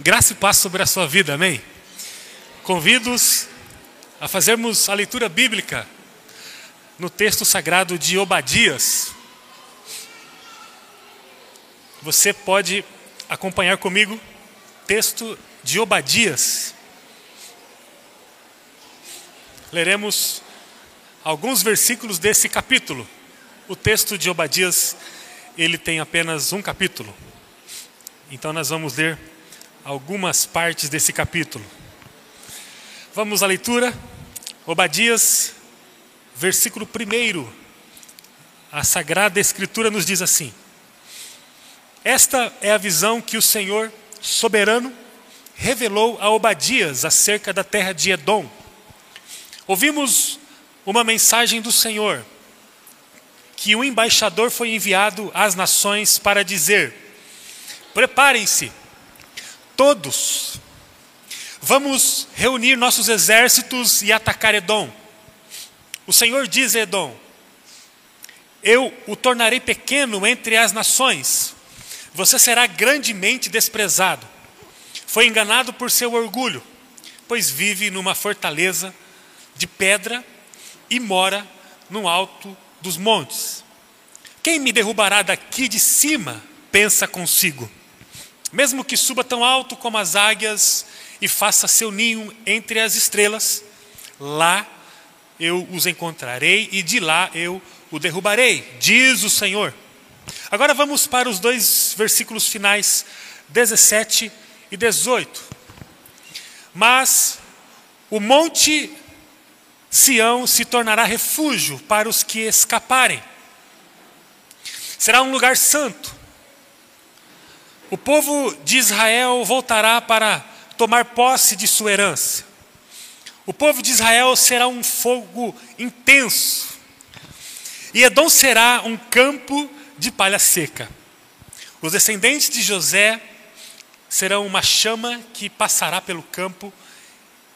Graça e paz sobre a sua vida, amém? Convido-os a fazermos a leitura bíblica no texto sagrado de Obadias. Você pode acompanhar comigo texto de Obadias. Leremos alguns versículos desse capítulo. O texto de Obadias, ele tem apenas um capítulo. Então nós vamos ler algumas partes desse capítulo. Vamos à leitura. Obadias, versículo 1. A Sagrada Escritura nos diz assim: Esta é a visão que o Senhor soberano revelou a Obadias acerca da terra de Edom. Ouvimos uma mensagem do Senhor que um embaixador foi enviado às nações para dizer: Preparem-se, todos, vamos reunir nossos exércitos e atacar Edom. O Senhor diz a Edom: Eu o tornarei pequeno entre as nações, você será grandemente desprezado. Foi enganado por seu orgulho, pois vive numa fortaleza de pedra e mora no alto dos montes. Quem me derrubará daqui de cima? Pensa consigo. Mesmo que suba tão alto como as águias e faça seu ninho entre as estrelas, lá eu os encontrarei e de lá eu o derrubarei, diz o Senhor. Agora vamos para os dois versículos finais, 17 e 18. Mas o monte Sião se tornará refúgio para os que escaparem. Será um lugar santo. O povo de Israel voltará para tomar posse de sua herança. O povo de Israel será um fogo intenso. E Edom será um campo de palha seca. Os descendentes de José serão uma chama que passará pelo campo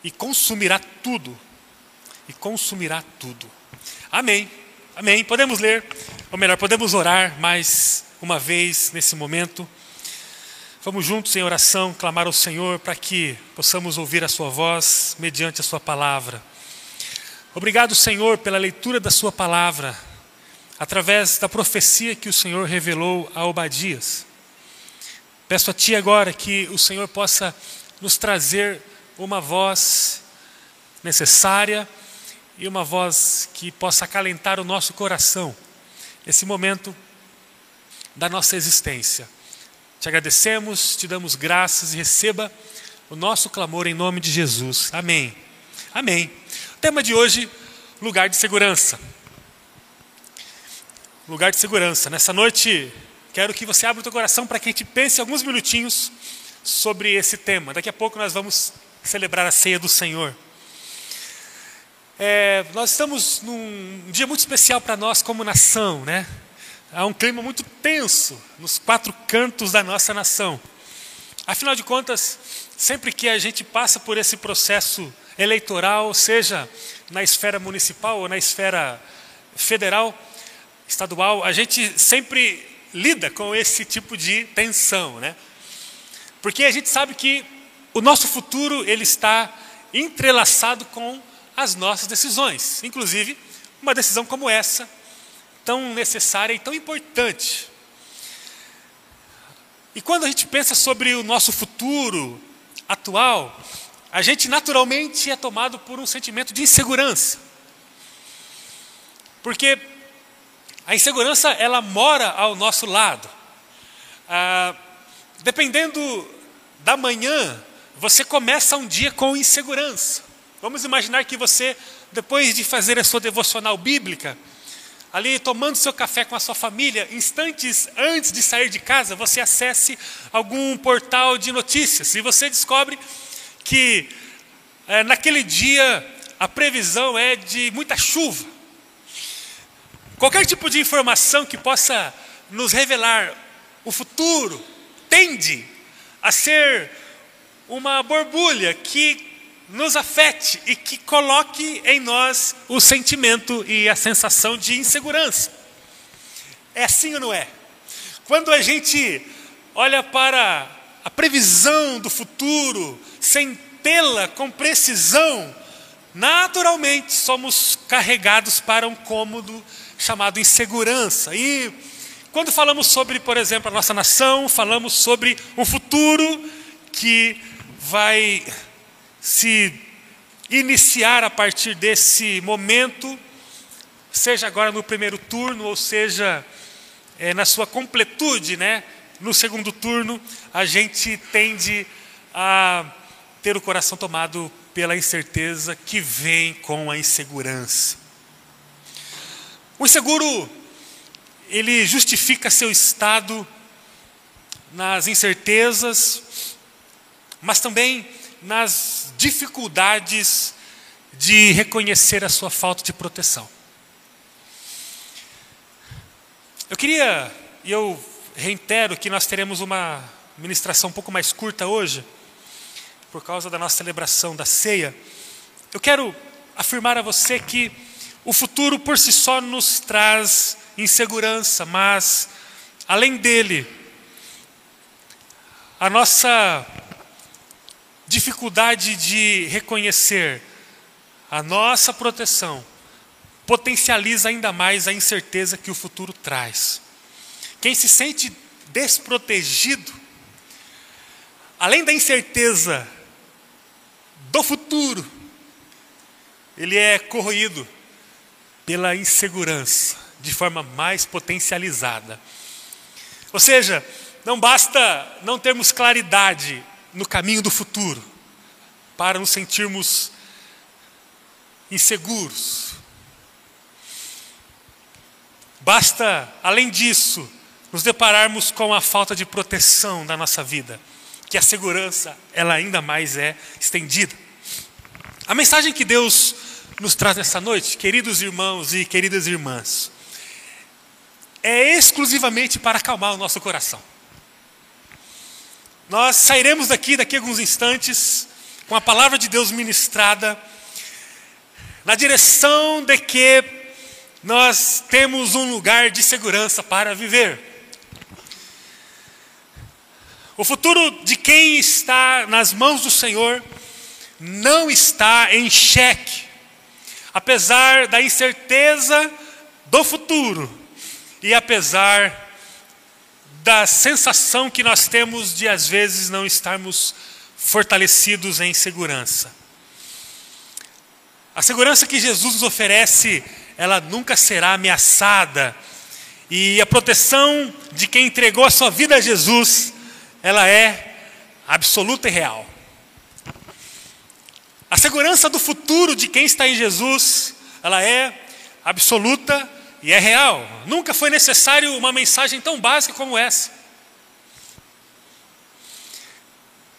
e consumirá tudo e consumirá tudo. Amém. Amém. Podemos ler, ou melhor, podemos orar mais uma vez nesse momento. Vamos juntos em oração clamar ao Senhor para que possamos ouvir a Sua voz mediante a Sua palavra. Obrigado, Senhor, pela leitura da Sua palavra, através da profecia que o Senhor revelou a Obadias. Peço a Ti agora que o Senhor possa nos trazer uma voz necessária e uma voz que possa acalentar o nosso coração nesse momento da nossa existência. Te agradecemos, te damos graças e receba o nosso clamor em nome de Jesus. Amém. Amém. O tema de hoje, lugar de segurança. Lugar de segurança. Nessa noite, quero que você abra o teu coração para que a gente pense alguns minutinhos sobre esse tema. Daqui a pouco nós vamos celebrar a ceia do Senhor. É, nós estamos num dia muito especial para nós como nação, né? Há um clima muito tenso nos quatro cantos da nossa nação. Afinal de contas, sempre que a gente passa por esse processo eleitoral, seja na esfera municipal ou na esfera federal, estadual, a gente sempre lida com esse tipo de tensão, né? Porque a gente sabe que o nosso futuro ele está entrelaçado com as nossas decisões, inclusive uma decisão como essa, tão necessária e tão importante. E quando a gente pensa sobre o nosso futuro atual, a gente naturalmente é tomado por um sentimento de insegurança. Porque a insegurança, ela mora ao nosso lado. Ah, dependendo da manhã, você começa um dia com insegurança. Vamos imaginar que você, depois de fazer a sua devocional bíblica, ali tomando seu café com a sua família, instantes antes de sair de casa, você acesse algum portal de notícias e você descobre que é, naquele dia a previsão é de muita chuva. Qualquer tipo de informação que possa nos revelar o futuro tende a ser uma borbulha que nos afete e que coloque em nós o sentimento e a sensação de insegurança. É assim ou não é? Quando a gente olha para a previsão do futuro, sem tê-la com precisão, naturalmente somos carregados para um cômodo chamado insegurança. E quando falamos sobre, por exemplo, a nossa nação, falamos sobre um futuro que vai se iniciar a partir desse momento, seja agora no primeiro turno, ou seja, é, na sua completude, né? No segundo turno, a gente tende a ter o coração tomado pela incerteza que vem com a insegurança. O inseguro, ele justifica seu estado nas incertezas, mas também nas dificuldades de reconhecer a sua falta de proteção. Eu queria, e eu reitero que nós teremos uma ministração um pouco mais curta hoje, por causa da nossa celebração da ceia. Eu quero afirmar a você que o futuro por si só nos traz insegurança, mas além dele, a nossa dificuldade de reconhecer a nossa proteção potencializa ainda mais a incerteza que o futuro traz. Quem se sente desprotegido, além da incerteza do futuro, ele é corroído pela insegurança de forma mais potencializada. Ou seja, não basta não termos claridade no caminho do futuro para nos sentirmos inseguros. Basta, além disso, nos depararmos com a falta de proteção da nossa vida, que a segurança ela ainda mais é estendida. A mensagem que Deus nos traz nessa noite, queridos irmãos e queridas irmãs, é exclusivamente para acalmar o nosso coração. Nós sairemos daqui daqui a alguns instantes com a palavra de Deus ministrada na direção de que nós temos um lugar de segurança para viver. O futuro de quem está nas mãos do Senhor não está em xeque, apesar da incerteza do futuro e apesar da sensação que nós temos de às vezes não estarmos fortalecidos em segurança. A segurança que Jesus nos oferece, ela nunca será ameaçada. E a proteção de quem entregou a sua vida a Jesus, ela é absoluta e real. A segurança do futuro de quem está em Jesus, ela é absoluta e é real. Nunca foi necessário uma mensagem tão básica como essa.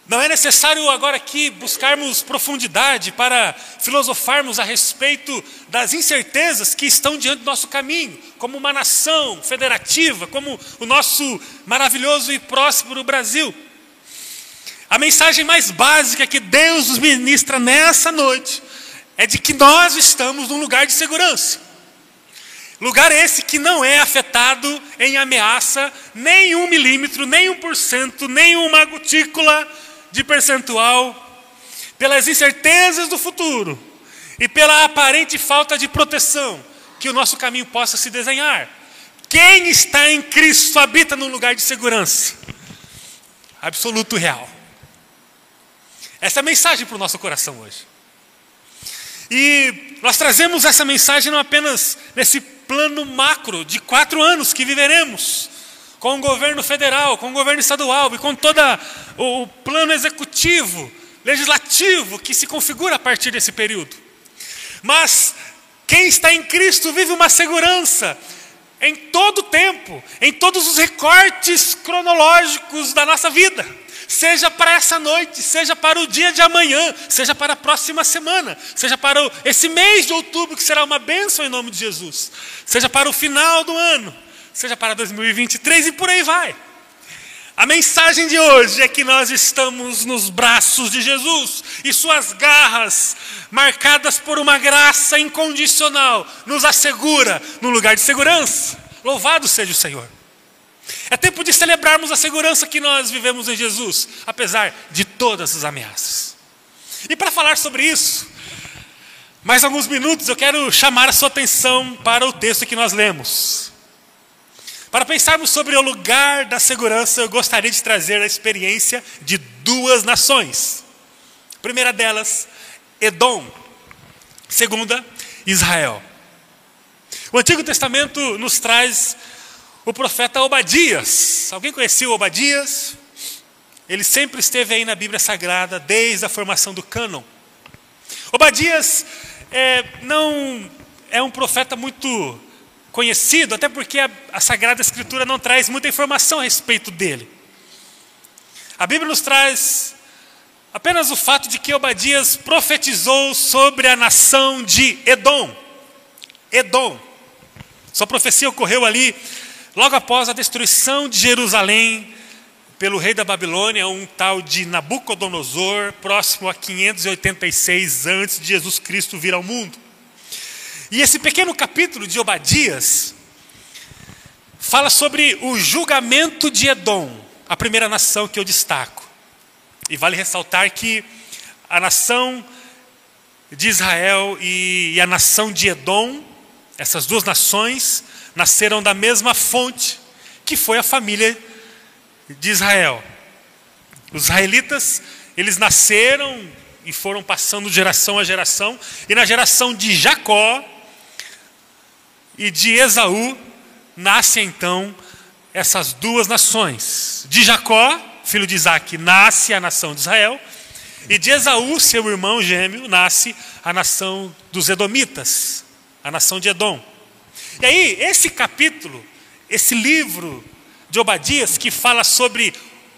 Não é necessário agora aqui buscarmos profundidade para filosofarmos a respeito das incertezas que estão diante do nosso caminho, como uma nação federativa, como o nosso maravilhoso e próspero Brasil. A mensagem mais básica que Deus nos ministra nessa noite é de que nós estamos num lugar de segurança. Lugar esse que não é afetado em ameaça nem um milímetro, nem um por cento, nem uma gotícula de percentual, pelas incertezas do futuro e pela aparente falta de proteção que o nosso caminho possa se desenhar. Quem está em Cristo habita num lugar de segurança absoluto real. Essa é a mensagem para o nosso coração hoje. E nós trazemos essa mensagem não apenas nesse plano macro de quatro anos que viveremos, com o governo federal, com o governo estadual e com todo o plano executivo, legislativo que se configura a partir desse período. Mas quem está em Cristo vive uma segurança em todo o tempo, em todos os recortes cronológicos da nossa vida seja para essa noite, seja para o dia de amanhã, seja para a próxima semana, seja para esse mês de outubro, que será uma bênção em nome de Jesus, seja para o final do ano, seja para 2023 e por aí vai. A mensagem de hoje é que nós estamos nos braços de Jesus e suas garras, marcadas por uma graça incondicional, nos assegura no lugar de segurança. Louvado seja o Senhor. É tempo de celebrarmos a segurança que nós vivemos em Jesus, apesar de todas as ameaças. E para falar sobre isso, mais alguns minutos eu quero chamar a sua atenção para o texto que nós lemos. Para pensarmos sobre o lugar da segurança, eu gostaria de trazer a experiência de duas nações. A primeira delas, Edom. Segunda, Israel. O Antigo Testamento nos traz o profeta Obadias. Alguém conheceu Obadias? Ele sempre esteve aí na Bíblia Sagrada, desde a formação do cânon. Obadias é, não é um profeta muito conhecido, até porque a, a Sagrada Escritura não traz muita informação a respeito dele. A Bíblia nos traz apenas o fato de que Obadias profetizou sobre a nação de Edom. Edom. Sua profecia ocorreu ali logo após a destruição de Jerusalém pelo rei da Babilônia, um tal de Nabucodonosor, próximo a 586 antes de Jesus Cristo vir ao mundo. E esse pequeno capítulo de Obadias fala sobre o julgamento de Edom, a primeira nação que eu destaco. E vale ressaltar que a nação de Israel e a nação de Edom, essas duas nações, nasceram da mesma fonte, que foi a família de Israel. Os israelitas, eles nasceram e foram passando de geração a geração, e na geração de Jacó e de Esaú, nascem então essas duas nações. De Jacó, filho de Isaac, nasce a nação de Israel, e de Esaú, seu irmão gêmeo, nasce a nação dos Edomitas, a nação de Edom. E aí, esse capítulo, esse livro de Obadias, que fala sobre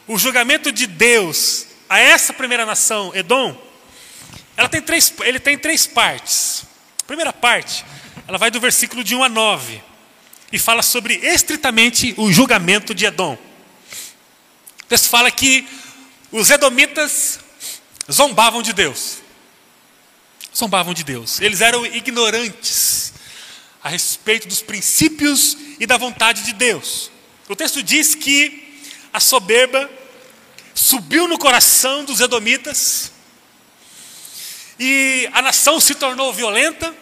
o julgamento de Deus a essa primeira nação, Edom, ela tem três, ele tem três partes. A primeira parte, ela vai do versículo de 1 a 9 e fala sobre estritamente o julgamento de Edom. O texto fala que os edomitas zombavam de Deus. Zombavam de Deus. Eles eram ignorantes a respeito dos princípios e da vontade de Deus. O texto diz que a soberba subiu no coração dos edomitas e a nação se tornou violenta,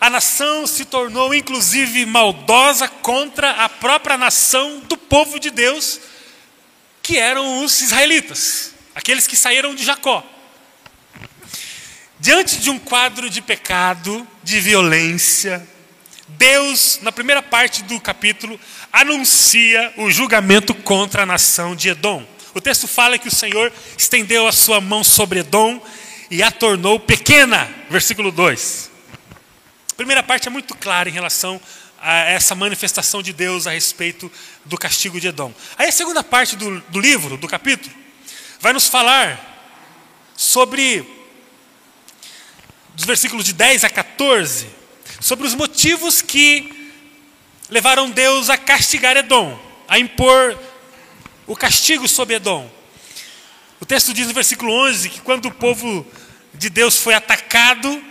a nação se tornou inclusive maldosa contra a própria nação do povo de Deus, que eram os israelitas, aqueles que saíram de Jacó. Diante de um quadro de pecado, de violência, Deus, na primeira parte do capítulo, anuncia o julgamento contra a nação de Edom. O texto fala que o Senhor estendeu a sua mão sobre Edom e a tornou pequena. Versículo 2. A primeira parte é muito clara em relação a essa manifestação de Deus a respeito do castigo de Edom. Aí a segunda parte do, do livro, do capítulo, vai nos falar sobre, dos versículos de 10 a 14, sobre os motivos que levaram Deus a castigar Edom, a impor o castigo sobre Edom. O texto diz no versículo 11 que quando o povo de Deus foi atacado,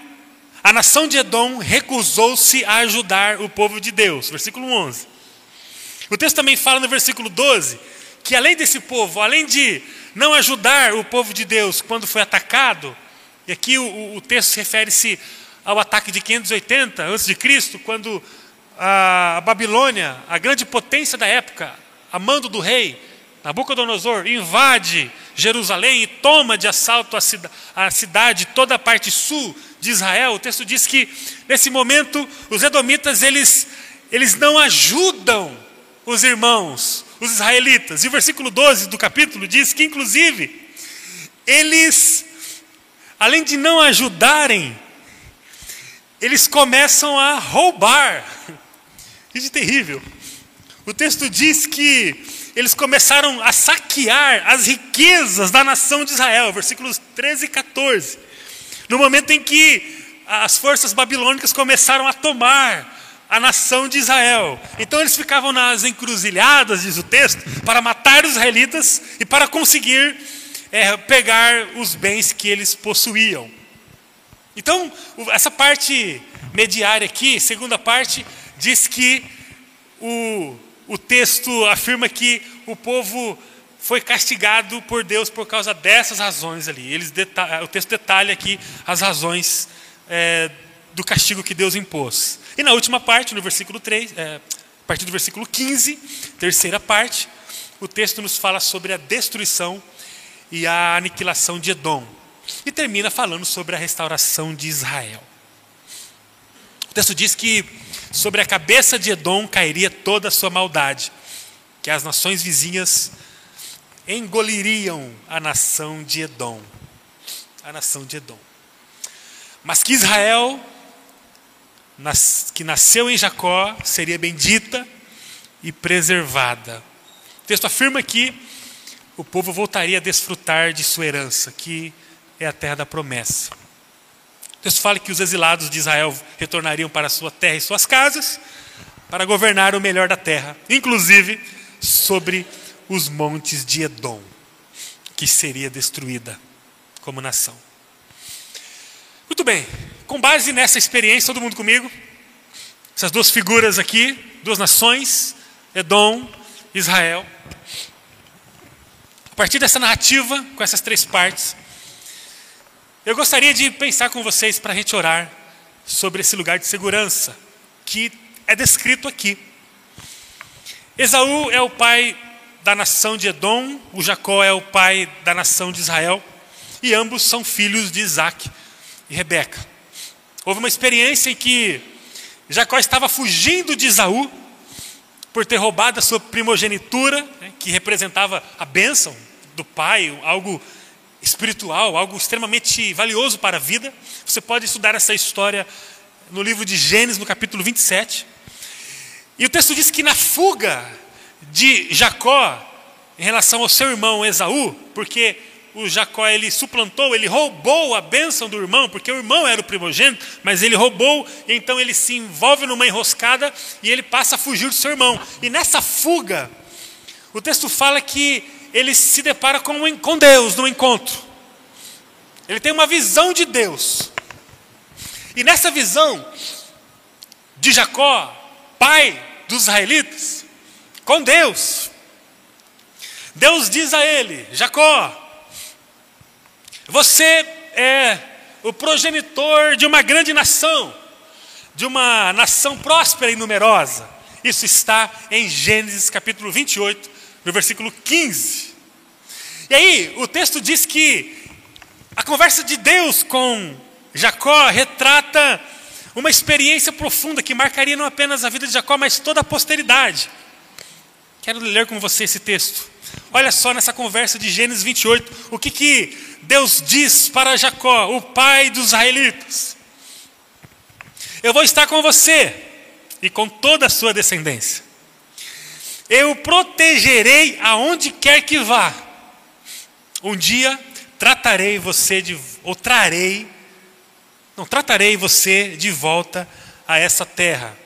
a nação de Edom recusou-se a ajudar o povo de Deus. Versículo 11. O texto também fala no versículo 12 que além desse povo, além de não ajudar o povo de Deus quando foi atacado, e aqui o, o texto refere-se ao ataque de 580 a.C., quando a Babilônia, a grande potência da época, a mando do rei Nabucodonosor, invade Jerusalém e toma de assalto a cidade, toda a parte sul de Israel. O texto diz que nesse momento os edomitas eles, eles não ajudam os irmãos, os israelitas. E o versículo 12 do capítulo diz que, inclusive, eles, além de não ajudarem eles começam a roubar. Isso é terrível. O texto diz que eles começaram a saquear as riquezas da nação de Israel, versículos 13 e 14. No momento em que as forças babilônicas começaram a tomar a nação de Israel. Então eles ficavam nas encruzilhadas, diz o texto, para matar os israelitas e para conseguir é, pegar os bens que eles possuíam. Então, essa parte mediária aqui, segunda parte, diz que o o texto afirma que o povo foi castigado por Deus por causa dessas razões ali. Eles o texto detalha aqui as razões é, do castigo que Deus impôs. E na última parte, no versículo 3, é, a partir do versículo 15, terceira parte, o texto nos fala sobre a destruição e a aniquilação de Edom. E termina falando sobre a restauração de Israel. O texto diz que sobre a cabeça de Edom cairia toda a sua maldade, que as nações vizinhas engoliriam a nação de Edom. A nação de Edom. Mas que Israel, que nasceu em Jacó, seria bendita e preservada. O texto afirma que o povo voltaria a desfrutar de sua herança, que é a terra da promessa. Texto fala que os exilados de Israel retornariam para a sua terra e suas casas para governar o melhor da terra, inclusive sobre os montes de Edom, que seria destruída como nação. Muito bem, com base nessa experiência, todo mundo comigo? Essas duas figuras aqui, duas nações, Edom, Israel. A partir dessa narrativa, com essas três partes, eu gostaria de pensar com vocês para a gente orar sobre esse lugar de segurança que é descrito aqui. Esaú é o pai da nação de Edom, o Jacó é o pai da nação de Israel, e ambos são filhos de Isaac e Rebeca. Houve uma experiência em que Jacó estava fugindo de Esaú por ter roubado a sua primogenitura, né, que representava a bênção do pai, algo espiritual, algo extremamente valioso para a vida. Você pode estudar essa história no livro de Gênesis, no capítulo 27. E o texto diz que na fuga de Jacó em relação ao seu irmão Esaú, porque o Jacó ele suplantou, ele roubou a bênção do irmão, porque o irmão era o primogênito, mas ele roubou, e então ele se envolve numa enroscada e ele passa a fugir do seu irmão. E nessa fuga, o texto fala que ele se depara com, com Deus no encontro. Ele tem uma visão de Deus. E nessa visão de Jacó, pai dos israelitas, com Deus, Deus diz a ele: Jacó, você é o progenitor de uma grande nação, de uma nação próspera e numerosa. Isso está em Gênesis capítulo 28, no versículo 15. E aí, o texto diz que a conversa de Deus com Jacó retrata uma experiência profunda que marcaria não apenas a vida de Jacó, mas toda a posteridade. Quero ler com você esse texto. Olha só nessa conversa de Gênesis 28, o que, que Deus diz para Jacó, o pai dos israelitas: Eu vou estar com você e com toda a sua descendência. Eu protegerei aonde quer que vá. Um dia tratarei você de ou trarei não tratarei você de volta a essa terra.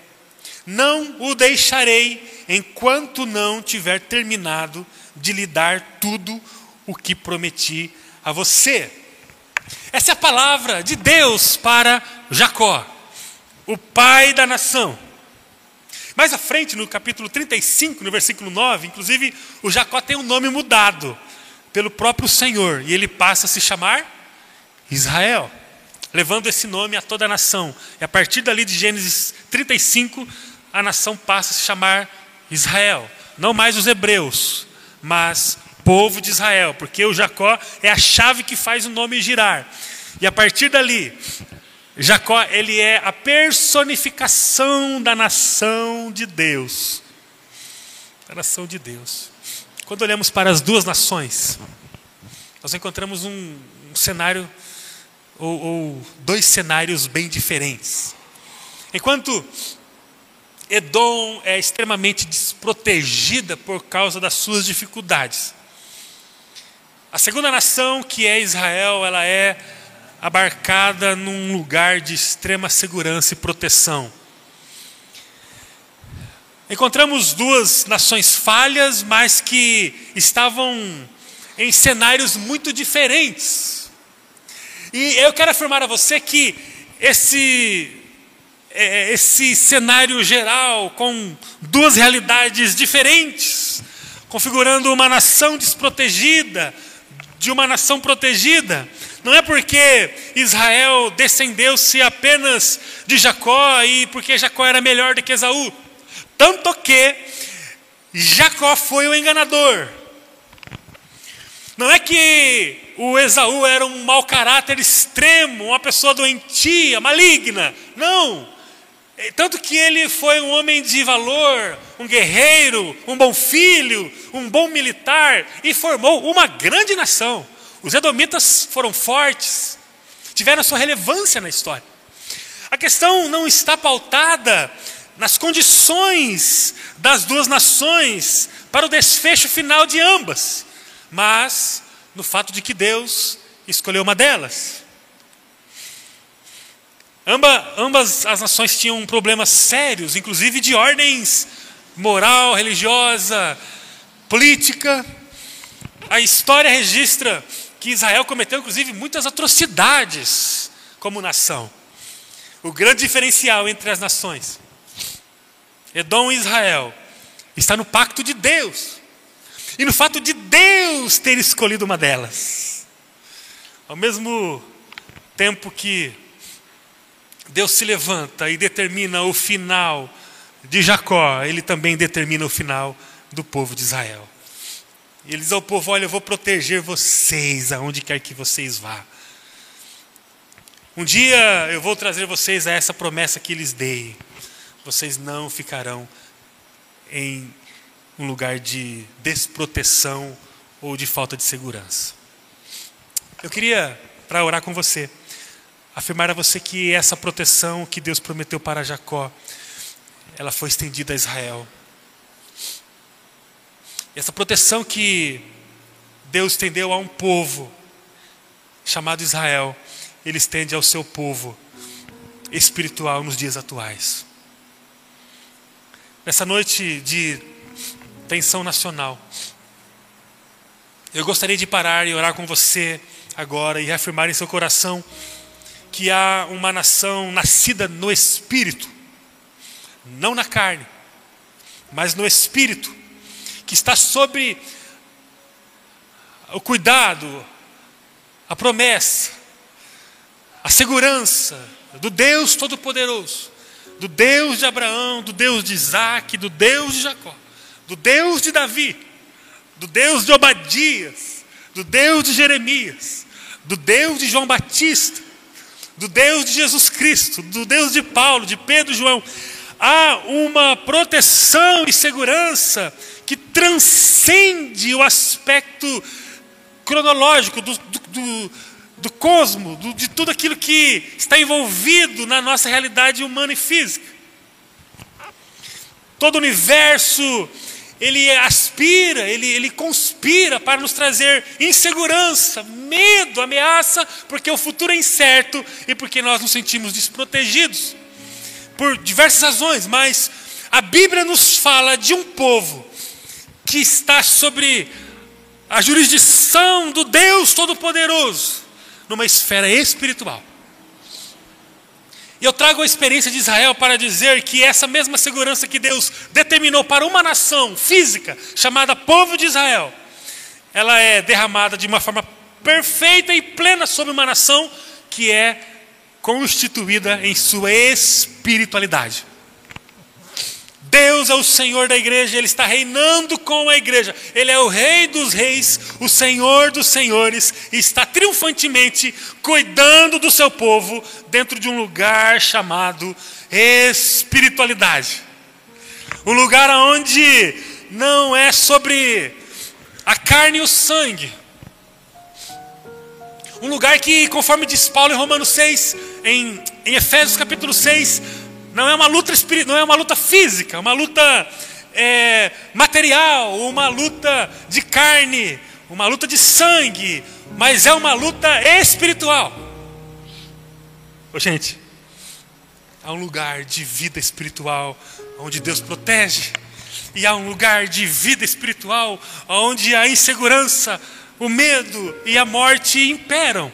Não o deixarei enquanto não tiver terminado de lhe dar tudo o que prometi a você. Essa é a palavra de Deus para Jacó, o pai da nação. Mais à frente, no capítulo 35, no versículo 9, inclusive, o Jacó tem um nome mudado pelo próprio Senhor, e ele passa a se chamar Israel, levando esse nome a toda a nação. E a partir dali de Gênesis 35, a nação passa a se chamar Israel. Não mais os hebreus, mas povo de Israel, porque o Jacó é a chave que faz o nome girar. E a partir dali, Jacó, ele é a personificação da nação de Deus. Da nação de Deus. Quando olhamos para as duas nações, nós encontramos um, um cenário, ou, ou dois cenários bem diferentes. Enquanto Edom é extremamente desprotegida por causa das suas dificuldades. A segunda nação, que é Israel, ela é abarcada num lugar de extrema segurança e proteção. Encontramos duas nações falhas, mas que estavam em cenários muito diferentes. E eu quero afirmar a você que esse é, esse cenário geral com duas realidades diferentes, configurando uma nação desprotegida de uma nação protegida. Não é porque Israel descendeu-se apenas de Jacó e porque Jacó era melhor do que Esaú. Tanto que Jacó foi o enganador. Não é que o Esaú era um mau caráter extremo, uma pessoa doentia, maligna. Não. Tanto que ele foi um homem de valor, um guerreiro, um bom filho, um bom militar e formou uma grande nação. Os edomitas foram fortes, tiveram sua relevância na história. A questão não está pautada nas condições das duas nações para o desfecho final de ambas, mas no fato de que Deus escolheu uma delas. Amba, ambas as nações tinham problemas sérios, inclusive de ordens moral, religiosa, política. A história registra que Israel cometeu, inclusive, muitas atrocidades como nação. O grande diferencial entre as nações, Edom e Israel, está no pacto de Deus e no fato de Deus ter escolhido uma delas. Ao mesmo tempo que Deus se levanta e determina o final de Jacó, ele também determina o final do povo de Israel. E ele diz ao povo: Olha, eu vou proteger vocês aonde quer que vocês vá. Um dia eu vou trazer vocês a essa promessa que lhes dei. Vocês não ficarão em um lugar de desproteção ou de falta de segurança. Eu queria, para orar com você, afirmar a você que essa proteção que Deus prometeu para Jacó, ela foi estendida a Israel. Essa proteção que Deus estendeu a um povo chamado Israel, ele estende ao seu povo espiritual nos dias atuais. Nessa noite de tensão nacional, eu gostaria de parar e orar com você agora e reafirmar em seu coração que há uma nação nascida no espírito, não na carne, mas no espírito, que está sobre o cuidado, a promessa, a segurança do Deus Todo-Poderoso, do Deus de Abraão, do Deus de Isaac, do Deus de Jacó, do Deus de Davi, do Deus de Obadias, do Deus de Jeremias, do Deus de João Batista, do Deus de Jesus Cristo, do Deus de Paulo, de Pedro e João, há uma proteção e segurança que transcende o aspecto cronológico do, do, do, do cosmo, do, de tudo aquilo que está envolvido na nossa realidade humana e física. Todo o universo ele aspira, ele, ele conspira para nos trazer insegurança, medo, ameaça, porque o futuro é incerto e porque nós nos sentimos desprotegidos. Por diversas razões, mas a Bíblia nos fala de um povo que está sobre a jurisdição do Deus Todo-Poderoso, numa esfera espiritual. E eu trago a experiência de Israel para dizer que essa mesma segurança que Deus determinou para uma nação física, chamada povo de Israel, ela é derramada de uma forma perfeita e plena sobre uma nação que é constituída em sua espiritualidade. Deus é o Senhor da igreja, Ele está reinando com a igreja. Ele é o Rei dos reis, o Senhor dos senhores, e está triunfantemente cuidando do seu povo dentro de um lugar chamado espiritualidade. Um lugar onde não é sobre a carne e o sangue. Um lugar que, conforme diz Paulo em Romanos 6, em, em Efésios capítulo 6, não é uma luta não é uma luta física, uma luta é, material, uma luta de carne, uma luta de sangue, mas é uma luta espiritual. Ô, gente, há um lugar de vida espiritual onde Deus protege, e há um lugar de vida espiritual onde a insegurança, o medo e a morte imperam.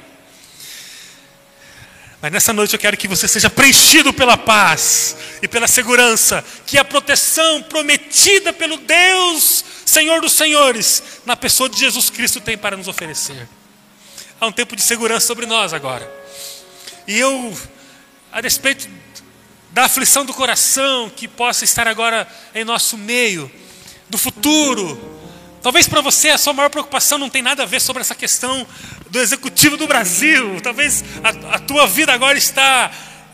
Mas nessa noite eu quero que você seja preenchido pela paz e pela segurança, que a proteção prometida pelo Deus, Senhor dos Senhores, na pessoa de Jesus Cristo tem para nos oferecer. Há um tempo de segurança sobre nós agora. E eu, a despeito da aflição do coração que possa estar agora em nosso meio, do futuro, Talvez para você a sua maior preocupação não tem nada a ver sobre essa questão do executivo do Brasil. Talvez a, a tua vida agora está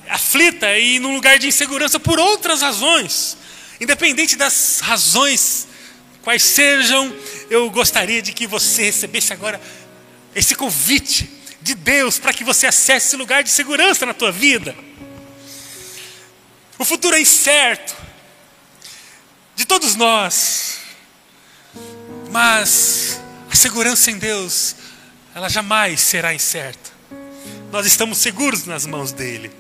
aflita e num lugar de insegurança por outras razões. Independente das razões quais sejam, eu gostaria de que você recebesse agora esse convite de Deus para que você acesse esse lugar de segurança na tua vida. O futuro é incerto de todos nós. Mas a segurança em Deus, ela jamais será incerta. Nós estamos seguros nas mãos dele.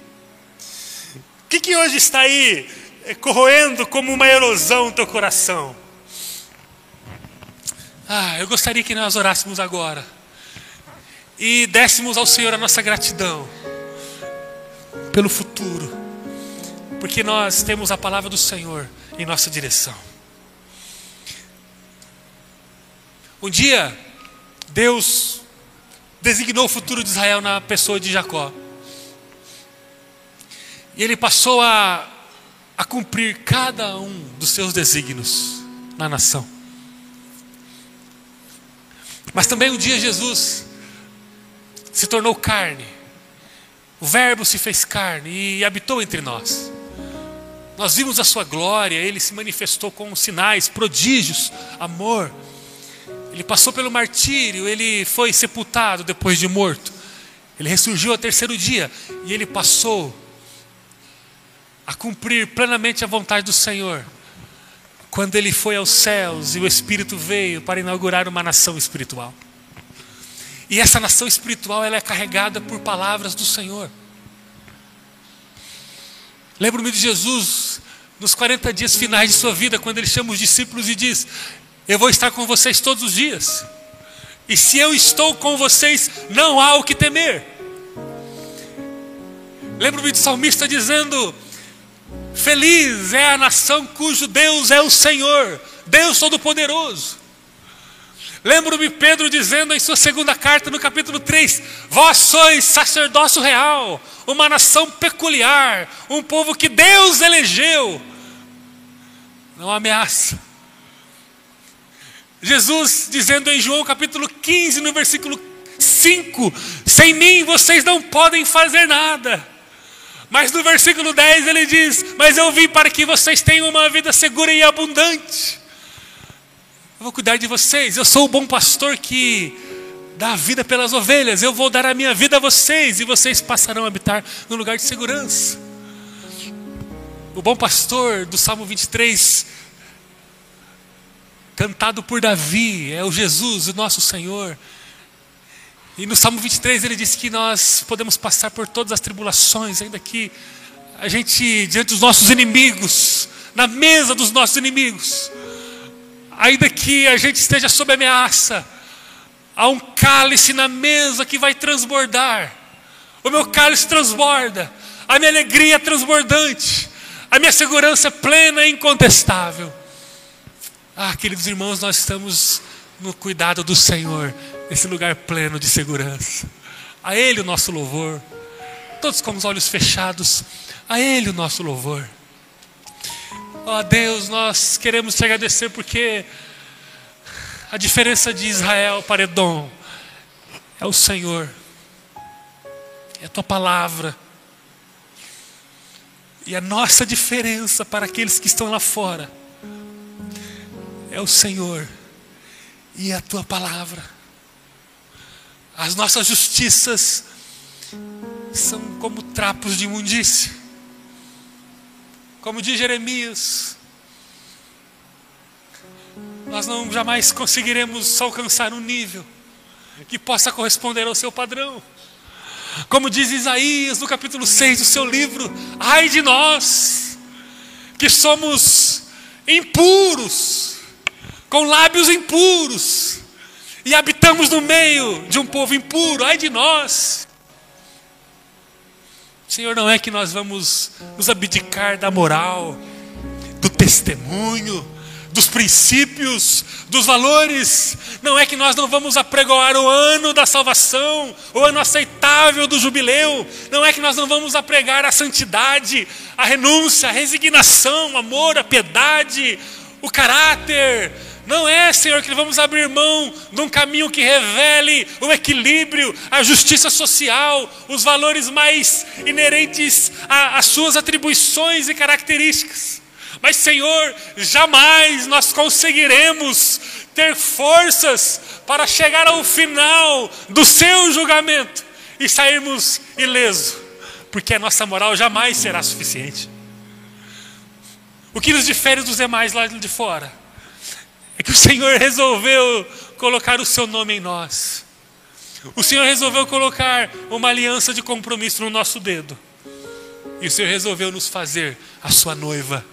O que, que hoje está aí eh, corroendo como uma erosão no teu coração? Ah, eu gostaria que nós orássemos agora e dessemos ao Senhor a nossa gratidão pelo futuro, porque nós temos a palavra do Senhor em nossa direção. Um dia, Deus designou o futuro de Israel na pessoa de Jacó. E ele passou a, a cumprir cada um dos seus desígnios na nação. Mas também um dia Jesus se tornou carne. O Verbo se fez carne e habitou entre nós. Nós vimos a sua glória, ele se manifestou com sinais, prodígios, amor. Ele passou pelo martírio, ele foi sepultado depois de morto. Ele ressurgiu ao terceiro dia e ele passou a cumprir plenamente a vontade do Senhor. Quando ele foi aos céus e o Espírito veio para inaugurar uma nação espiritual. E essa nação espiritual ela é carregada por palavras do Senhor. Lembro-me de Jesus nos 40 dias finais de sua vida, quando ele chama os discípulos e diz: eu vou estar com vocês todos os dias. E se eu estou com vocês, não há o que temer. Lembro-me do salmista dizendo: Feliz é a nação cujo Deus é o Senhor, Deus Todo-Poderoso. Lembro-me Pedro dizendo em sua segunda carta, no capítulo 3: Vós sois sacerdócio real, uma nação peculiar, um povo que Deus elegeu. Não ameaça Jesus dizendo em João capítulo 15, no versículo 5: Sem mim vocês não podem fazer nada. Mas no versículo 10 ele diz: Mas eu vim para que vocês tenham uma vida segura e abundante. Eu vou cuidar de vocês. Eu sou o bom pastor que dá a vida pelas ovelhas. Eu vou dar a minha vida a vocês e vocês passarão a habitar no lugar de segurança. O bom pastor do Salmo 23 cantado por Davi, é o Jesus, o nosso Senhor. E no Salmo 23 ele diz que nós podemos passar por todas as tribulações, ainda que a gente, diante dos nossos inimigos, na mesa dos nossos inimigos, ainda que a gente esteja sob ameaça, há um cálice na mesa que vai transbordar. O meu cálice transborda, a minha alegria é transbordante, a minha segurança é plena e incontestável. Ah, queridos irmãos, nós estamos no cuidado do Senhor, nesse lugar pleno de segurança. A Ele o nosso louvor. Todos com os olhos fechados, a Ele o nosso louvor. Ó oh, Deus, nós queremos te agradecer porque a diferença de Israel para Edom é o Senhor, é a tua palavra. E a nossa diferença para aqueles que estão lá fora é o Senhor e a tua palavra. As nossas justiças são como trapos de imundícia. Como diz Jeremias, nós não jamais conseguiremos alcançar um nível que possa corresponder ao seu padrão. Como diz Isaías no capítulo 6 do seu livro, ai de nós, que somos impuros, com lábios impuros, e habitamos no meio de um povo impuro, ai de nós. Senhor, não é que nós vamos nos abdicar da moral, do testemunho, dos princípios, dos valores. Não é que nós não vamos apregoar o ano da salvação, o ano aceitável do jubileu. Não é que nós não vamos apregar a santidade, a renúncia, a resignação, o amor, a piedade, o caráter. Não é, Senhor, que vamos abrir mão de um caminho que revele o equilíbrio, a justiça social, os valores mais inerentes às suas atribuições e características. Mas, Senhor, jamais nós conseguiremos ter forças para chegar ao final do seu julgamento e sairmos ileso, porque a nossa moral jamais será suficiente. O que nos difere dos demais lá de fora que o Senhor resolveu colocar o seu nome em nós. O Senhor resolveu colocar uma aliança de compromisso no nosso dedo. E o Senhor resolveu nos fazer a sua noiva.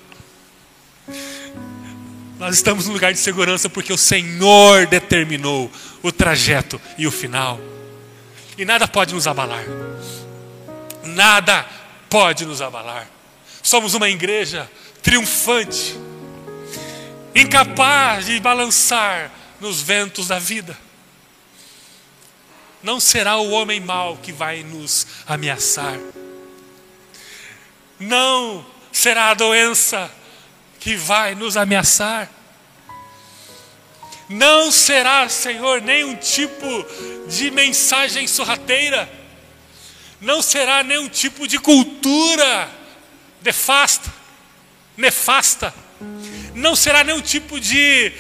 Nós estamos no lugar de segurança porque o Senhor determinou o trajeto e o final. E nada pode nos abalar. Nada pode nos abalar. Somos uma igreja triunfante, incapaz de balançar nos ventos da vida. Não será o homem mau que vai nos ameaçar. Não será a doença que vai nos ameaçar. Não será, Senhor, nenhum tipo de mensagem sorrateira. Não será nenhum tipo de cultura nefasta, nefasta. Não será nenhum tipo de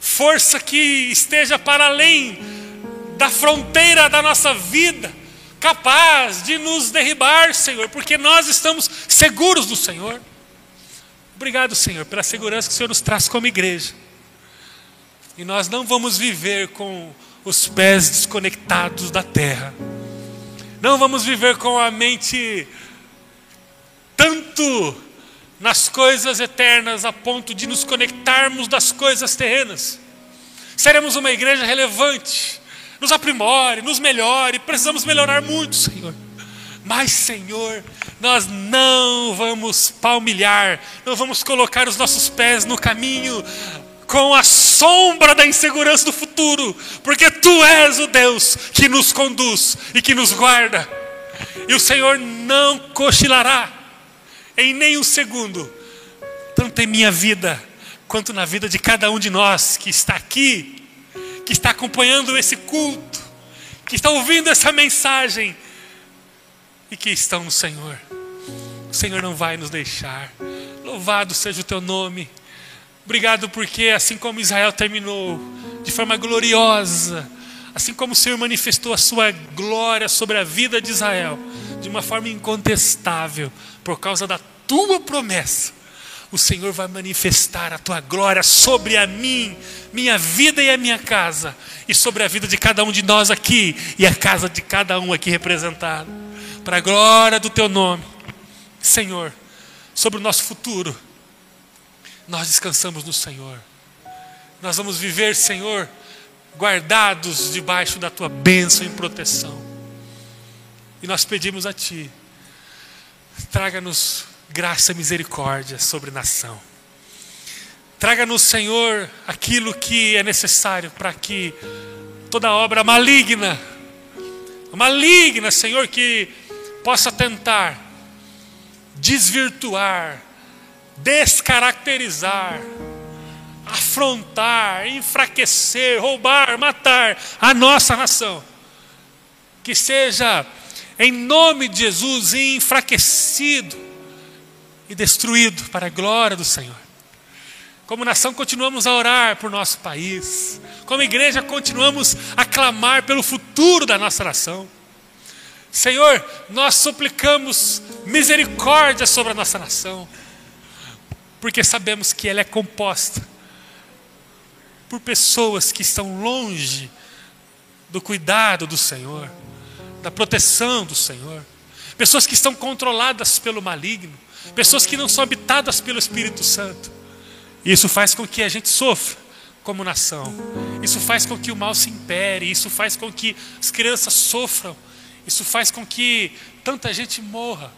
força que esteja para além da fronteira da nossa vida, capaz de nos derribar, Senhor, porque nós estamos seguros do Senhor. Obrigado, Senhor, pela segurança que o Senhor nos traz como igreja. E nós não vamos viver com os pés desconectados da terra. Não vamos viver com a mente tanto nas coisas eternas a ponto de nos conectarmos das coisas terrenas. Seremos uma igreja relevante, nos aprimore, nos melhore, precisamos melhorar muito, Senhor. Mas, Senhor, nós não vamos palmilhar, não vamos colocar os nossos pés no caminho com a sombra da insegurança do futuro, porque Tu és o Deus que nos conduz e que nos guarda, e o Senhor não cochilará em nenhum segundo, tanto em minha vida, quanto na vida de cada um de nós que está aqui, que está acompanhando esse culto, que está ouvindo essa mensagem e que estão no Senhor. O Senhor não vai nos deixar. Louvado seja o teu nome. Obrigado porque assim como Israel terminou de forma gloriosa, assim como o Senhor manifestou a sua glória sobre a vida de Israel, de uma forma incontestável, por causa da tua promessa, o Senhor vai manifestar a tua glória sobre a mim, minha vida e a minha casa, e sobre a vida de cada um de nós aqui e a casa de cada um aqui representado para a glória do teu nome, Senhor, sobre o nosso futuro. Nós descansamos no Senhor. Nós vamos viver, Senhor, guardados debaixo da tua bênção e proteção. E nós pedimos a Ti, traga-nos graça e misericórdia sobre a nação. Traga-nos, Senhor, aquilo que é necessário para que toda obra maligna, maligna, Senhor, que possa tentar desvirtuar, descaracterizar, afrontar, enfraquecer, roubar, matar a nossa nação. Que seja, em nome de Jesus, enfraquecido e destruído para a glória do Senhor. Como nação, continuamos a orar por nosso país. Como igreja, continuamos a clamar pelo futuro da nossa nação. Senhor, nós suplicamos misericórdia sobre a nossa nação, porque sabemos que ela é composta por pessoas que estão longe do cuidado do Senhor, da proteção do Senhor, pessoas que estão controladas pelo maligno, pessoas que não são habitadas pelo Espírito Santo. Isso faz com que a gente sofra como nação. Isso faz com que o mal se impere, isso faz com que as crianças sofram isso faz com que tanta gente morra.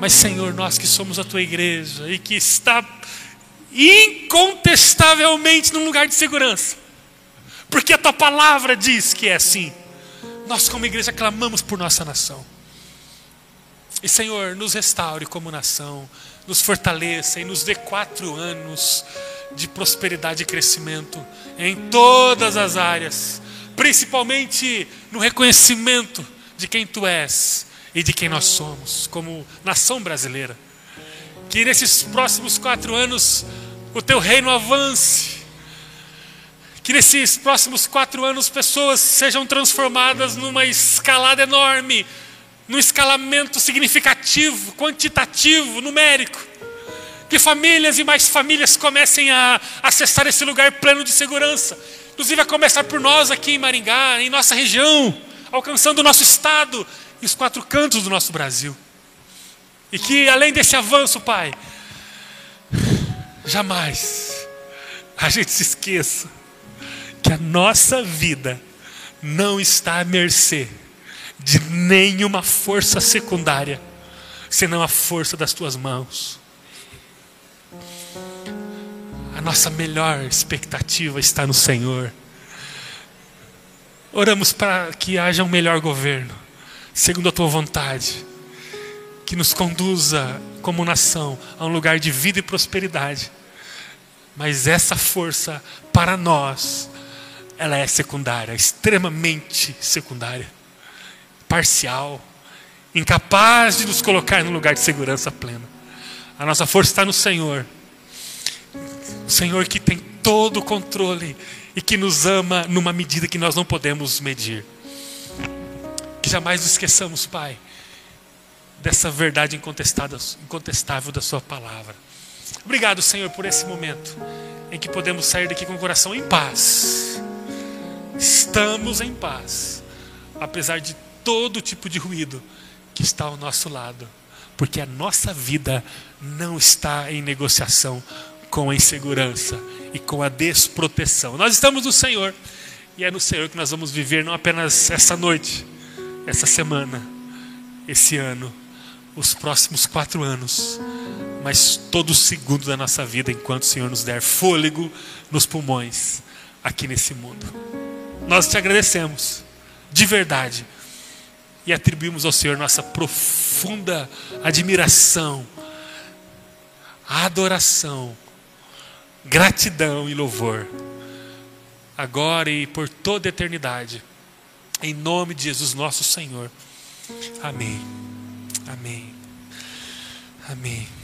Mas, Senhor, nós que somos a tua igreja e que está incontestavelmente num lugar de segurança, porque a tua palavra diz que é assim. Nós, como igreja, clamamos por nossa nação. E, Senhor, nos restaure como nação, nos fortaleça e nos dê quatro anos de prosperidade e crescimento em todas as áreas, principalmente no reconhecimento de quem tu és e de quem nós somos, como nação brasileira. Que nesses próximos quatro anos o teu reino avance. Que nesses próximos quatro anos pessoas sejam transformadas numa escalada enorme, num escalamento significativo, quantitativo, numérico. Que famílias e mais famílias comecem a acessar esse lugar pleno de segurança. Inclusive a começar por nós aqui em Maringá, em nossa região, alcançando o nosso estado e os quatro cantos do nosso Brasil. E que além desse avanço, Pai, jamais a gente se esqueça que a nossa vida não está à mercê de nenhuma força secundária, senão a força das tuas mãos. A nossa melhor expectativa está no Senhor. Oramos para que haja um melhor governo, segundo a tua vontade, que nos conduza como nação a um lugar de vida e prosperidade. Mas essa força para nós, ela é secundária, extremamente secundária, parcial, incapaz de nos colocar no lugar de segurança plena. A nossa força está no Senhor. O Senhor que tem todo o controle e que nos ama numa medida que nós não podemos medir. Que jamais nos esqueçamos, Pai, dessa verdade incontestável da Sua palavra. Obrigado, Senhor, por esse momento em que podemos sair daqui com o coração em paz. Estamos em paz, apesar de todo tipo de ruído que está ao nosso lado, porque a nossa vida não está em negociação com a insegurança e com a desproteção. Nós estamos no Senhor e é no Senhor que nós vamos viver não apenas essa noite, essa semana, esse ano, os próximos quatro anos, mas todo segundo da nossa vida, enquanto o Senhor nos der fôlego nos pulmões aqui nesse mundo. Nós te agradecemos, de verdade, e atribuímos ao Senhor nossa profunda admiração, adoração gratidão e louvor, agora e por toda a eternidade, em nome de Jesus nosso Senhor. Amém. Amém. Amém.